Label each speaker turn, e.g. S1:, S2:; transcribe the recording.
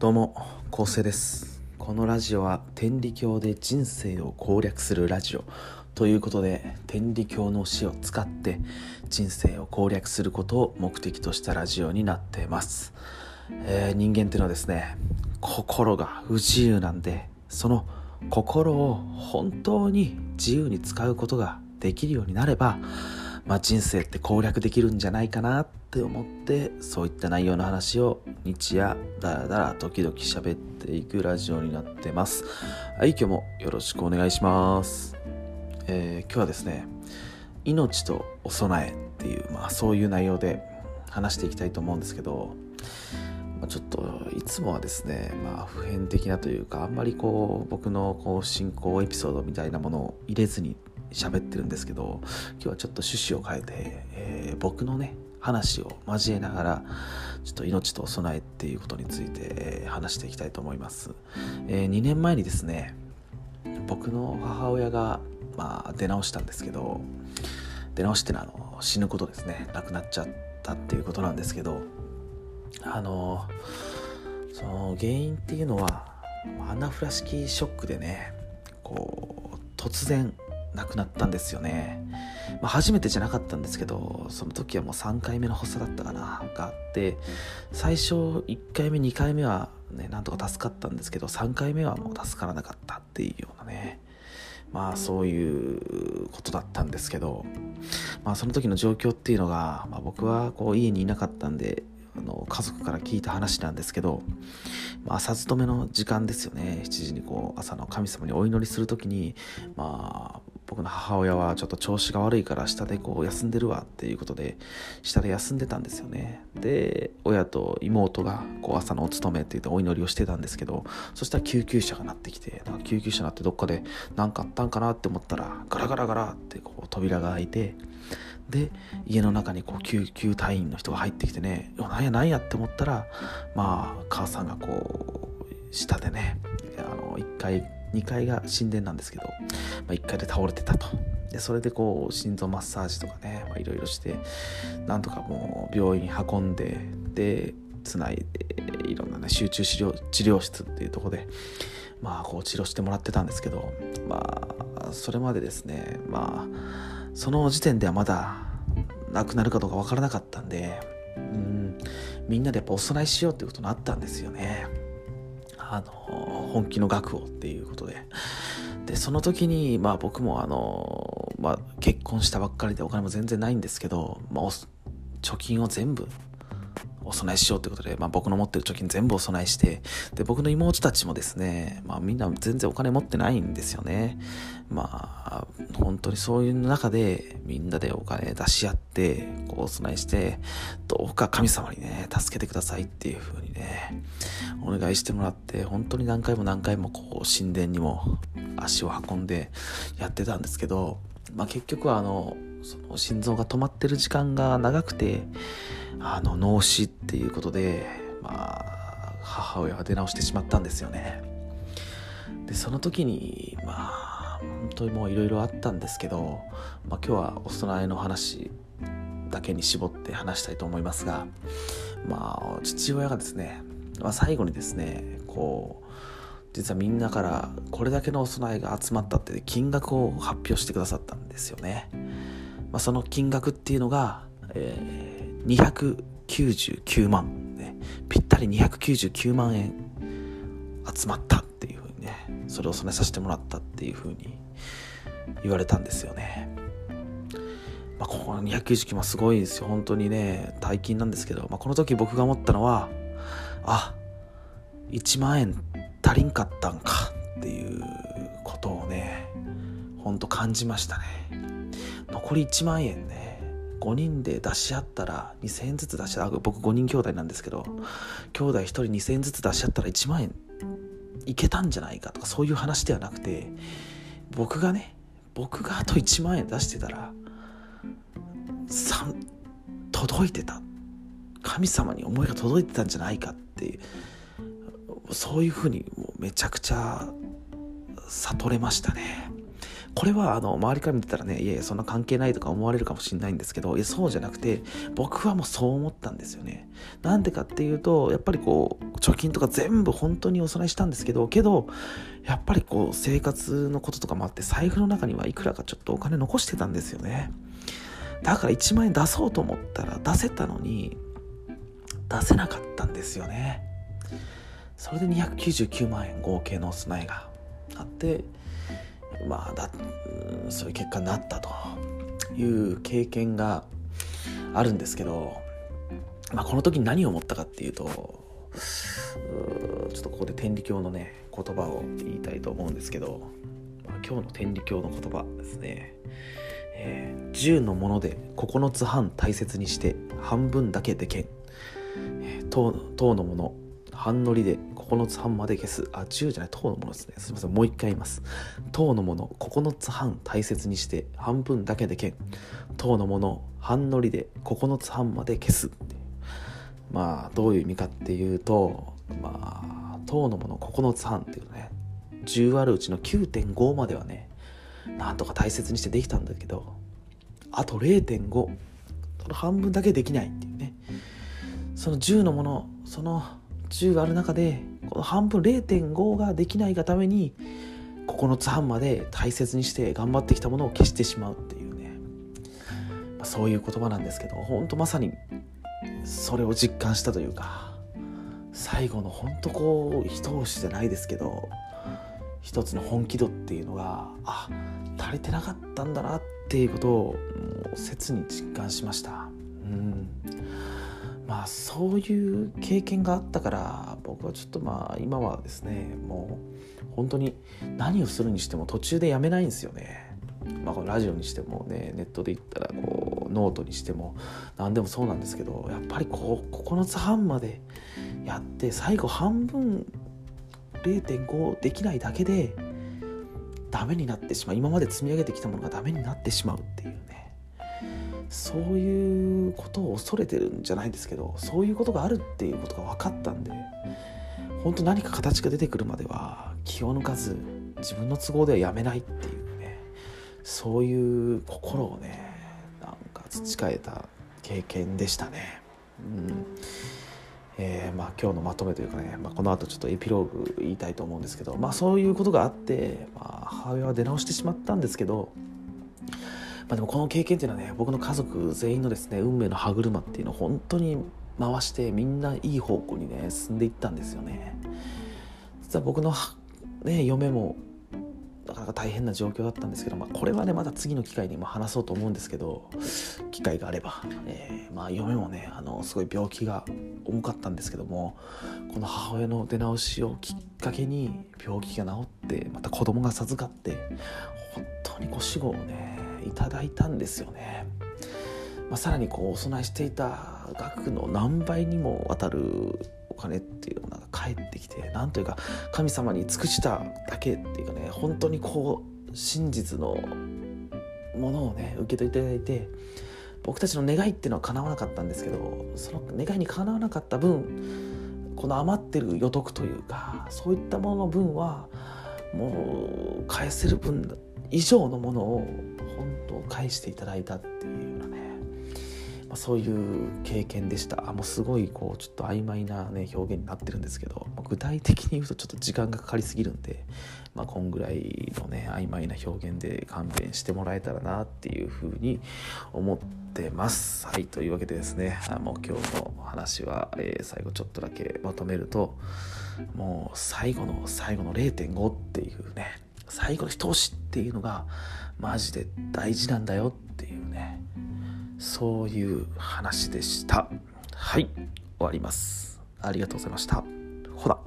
S1: どうも、構成です。このラジオは天理教で人生を攻略するラジオということで、天理教の死を使って人生を攻略することを目的としたラジオになっています。えー人間っていうのはですね、心が不自由なんで、その心を本当に自由に使うことができるようになれば、まあ、人生って攻略できるんじゃないかなっって思ってそういった内容の話を日夜だらだら時々喋っていくラジオになってます。はい今日もよろしくお願いします、えー今日はですね命とお供えっていう、まあ、そういう内容で話していきたいと思うんですけど、まあ、ちょっといつもはですね、まあ、普遍的なというかあんまりこう僕のこう進行エピソードみたいなものを入れずに喋ってるんですけど今日はちょっと趣旨を変えて、えー僕のね話を交えながらちょっと命と備えっていうことについて話していきたいと思います、え2年前にですね僕の母親が、まあ、出直したんですけど出直してのはあの死ぬことですね亡くなっちゃったっていうことなんですけどあのその原因っていうのはアナフラ式ショックでねこう突然亡くなったんですよね、まあ、初めてじゃなかったんですけどその時はもう3回目の発作だったかながあって最初1回目2回目はねなんとか助かったんですけど3回目はもう助からなかったっていうようなねまあそういうことだったんですけどまあその時の状況っていうのが、まあ、僕はこう家にいなかったんであの家族から聞いた話なんですけど、まあ、朝勤めの時間ですよね。7時にこう朝の神様にお祈りする時にまあ僕の母親はちょっと調子が悪いから下でこう休んでるわっていうことで下で休んでたんですよね。で親と妹がこう朝のお勤めって言ってお祈りをしてたんですけどそしたら救急車が鳴ってきてなんか救急車鳴ってどっかで何かあったんかなって思ったらガラガラガラってこう扉が開いてで家の中にこう救急隊員の人が入ってきてねうわなんやなんやって思ったらまあ母さんがこう下でねあの1階2階が神殿なんですけど、まあ、1階で倒れてたと。でそれでこう心臓マッサージとかねいろいろしてなんとかもう病院運んででつないでいろんなね集中治療治療室っていうとこでまあこう治療してもらってたんですけどまあそれまでですねまあその時点ではまだ亡くなるかどうか分からなかったんでうんみんなでやっぱお供えしようっていうことになったんですよね。あの本気の額をっていうことで。でその時にまあ僕もあの、まあ、結婚したばっかりでお金も全然ないんですけど、まあ、貯金を全部お供えしようということで、まあ、僕の持ってる貯金全部お供えしてで僕の妹たちもですね、まあ、みんな全然お金持ってないんですよね。まあ本当にそういう中でみんなでお金出し合ってこうお供えしてどうか神様にね助けてくださいっていう風にねお願いしてもらって本当に何回も何回もこう神殿にも足を運んでやってたんですけど、まあ、結局はあのその心臓が止まってる時間が長くてあの脳死っていうことで、まあ、母親が出直してしまったんですよね。でその時にまあ本当にもういろいろあったんですけど、まあ、今日はお供えの話だけに絞って話したいと思いますがまあ父親がですね、まあ、最後にですねこう実はみんなからこれだけのお供えが集まったって金額を発表してくださったんですよね、まあ、その金額っていうのが、えー299万、ね、ぴったり299万円集まったっていうふうにねそれを染めさせてもらったっていうふうに言われたんですよね。まあ、ここの299万すごいですよ。本当にね大金なんですけど、まあ、この時僕が思ったのはあ1万円足りんかったんかっていうことをねほんと感じましたね。残り1万円ね5人で出し合ったら2000円ずつ出し合う僕5人兄弟なんですけど兄弟1人2000円ずつ出し合ったら1万円いけたんじゃないかとかそういう話ではなくて僕がね僕があと1万円出してたら3届いてた。神様に思いが届いてたんじゃないかっていうそういうふうにもうめちゃくちゃ悟れましたねこれはあの周りから見てたらねいやいやそんな関係ないとか思われるかもしれないんですけどいやそうじゃなくて僕はもうそう思ったんですよね。なんでかっていうとやっぱりこう貯金とか全部本当にお供えしたんですけどけどやっぱりこう生活のこととかもあって財布の中にはいくらかちょっとお金残してたんですよね。だから1万円出そうと思ったら出せたのに出せなかったんですよね。それで299万円合計のお備えがあってまあだそういう結果になったと。いう経験があるんですけど、まあ、この時に何を思ったかっていうとちょっとここで天理教のね言葉を言いたいと思うんですけど、まあ、今日の天理教の言葉ですね、えー、10のもので9つ半大切にして半分だけでけん、えー、等のもの半乗りで9つ半まで消す。あ、10じゃない、等のものですね。すいません、もう一回言います。等のもの、9つ半大切にして、半分だけで剣。等のもの、半乗りで9つ半まで消す。まあ、どういう意味かっていうと、まあ、等のもの9つ半っていうね、10あるうちの9.5まではね、なんとか大切にしてできたんだけど、あと0.5、その半分だけできないっていうね。その10のもの、その10ある中でこの半分0.5ができないがために9つ半まで大切にして頑張ってきたものを消してしまうっていうね、まあ、そういう言葉なんですけど本当まさにそれを実感したというか最後の本当こう一押しじゃないですけど一つの本気度っていうのがあ足りてなかったんだなっていうことをもう切に実感しました。うんまあそういう経験があったから僕はちょっとまあ今はですねもう本当に何をするにしても途中でやめないんですよね。まあ、このラジオにしてもねネットで言ったらこうノートにしても何でもそうなんですけどやっぱりこう9つ半までやって最後半分0.5できないだけでダメになってしまう今まで積み上げてきたものがダメになってしまうっていうねそういうことを恐れてるんじゃないですけどそういうことがあるっていうことが分かったんで本当何か形が出てくるまでは気を抜かず自分の都合ではやめないっていうねそういう心をねなんか培えた経験でしたね。うんえー、まあ、今日のまとめというかね、まあ、この後ちょっとエピローグ言いたいと思うんですけど、まあ、そういうことがあって、まあ、母親は出直してしまったんですけどあ、でもこの経験っていうのはね僕の家族全員のですね運命の歯車っていうのを本当に回してみんないい方向にね進んでいったんですよね。実は僕の、ね、嫁もなかなか大変な状況だったんですけど、まあ、これはねまた次の機会にも話そうと思うんですけど機会があれば、えー、まあ、嫁もねあのすごい病気が重かったんですけどもこの母親の出直しをきっかけに病気が治ってまた子供が授かって本当にご死後をねいただいたんですよね。まあ、さらにこうお供えしていた額の何倍にもわたるお金っていうのが返ってきてなんというか神様に尽くしただけっていうかね本当にこう真実のものをね受け取っていただいて僕たちの願いっていうのは叶わなかったんですけどその願いに叶わなかった分この余ってる予得というかそういったものの分はもう返せる分以上のものを本当返していただいたっていうようなね、まあ、そういう経験でした。もうすごいこうちょっと曖昧な、ね、表現になってるんですけど、まあ、具体的に言うとちょっと時間がかかりすぎるんで、まあ、こんぐらいのね曖昧な表現で勘弁してもらえたらなっていうふうに思ってます。はいというわけでですねあもう今日の話は、えー、最後ちょっとだけまとめるともう最後の最後の0.5っていうね最後の一押しっていうのがマジで大事なんだよっていうね。そういう話でした。はい終わります。ありがとうございました。ほら。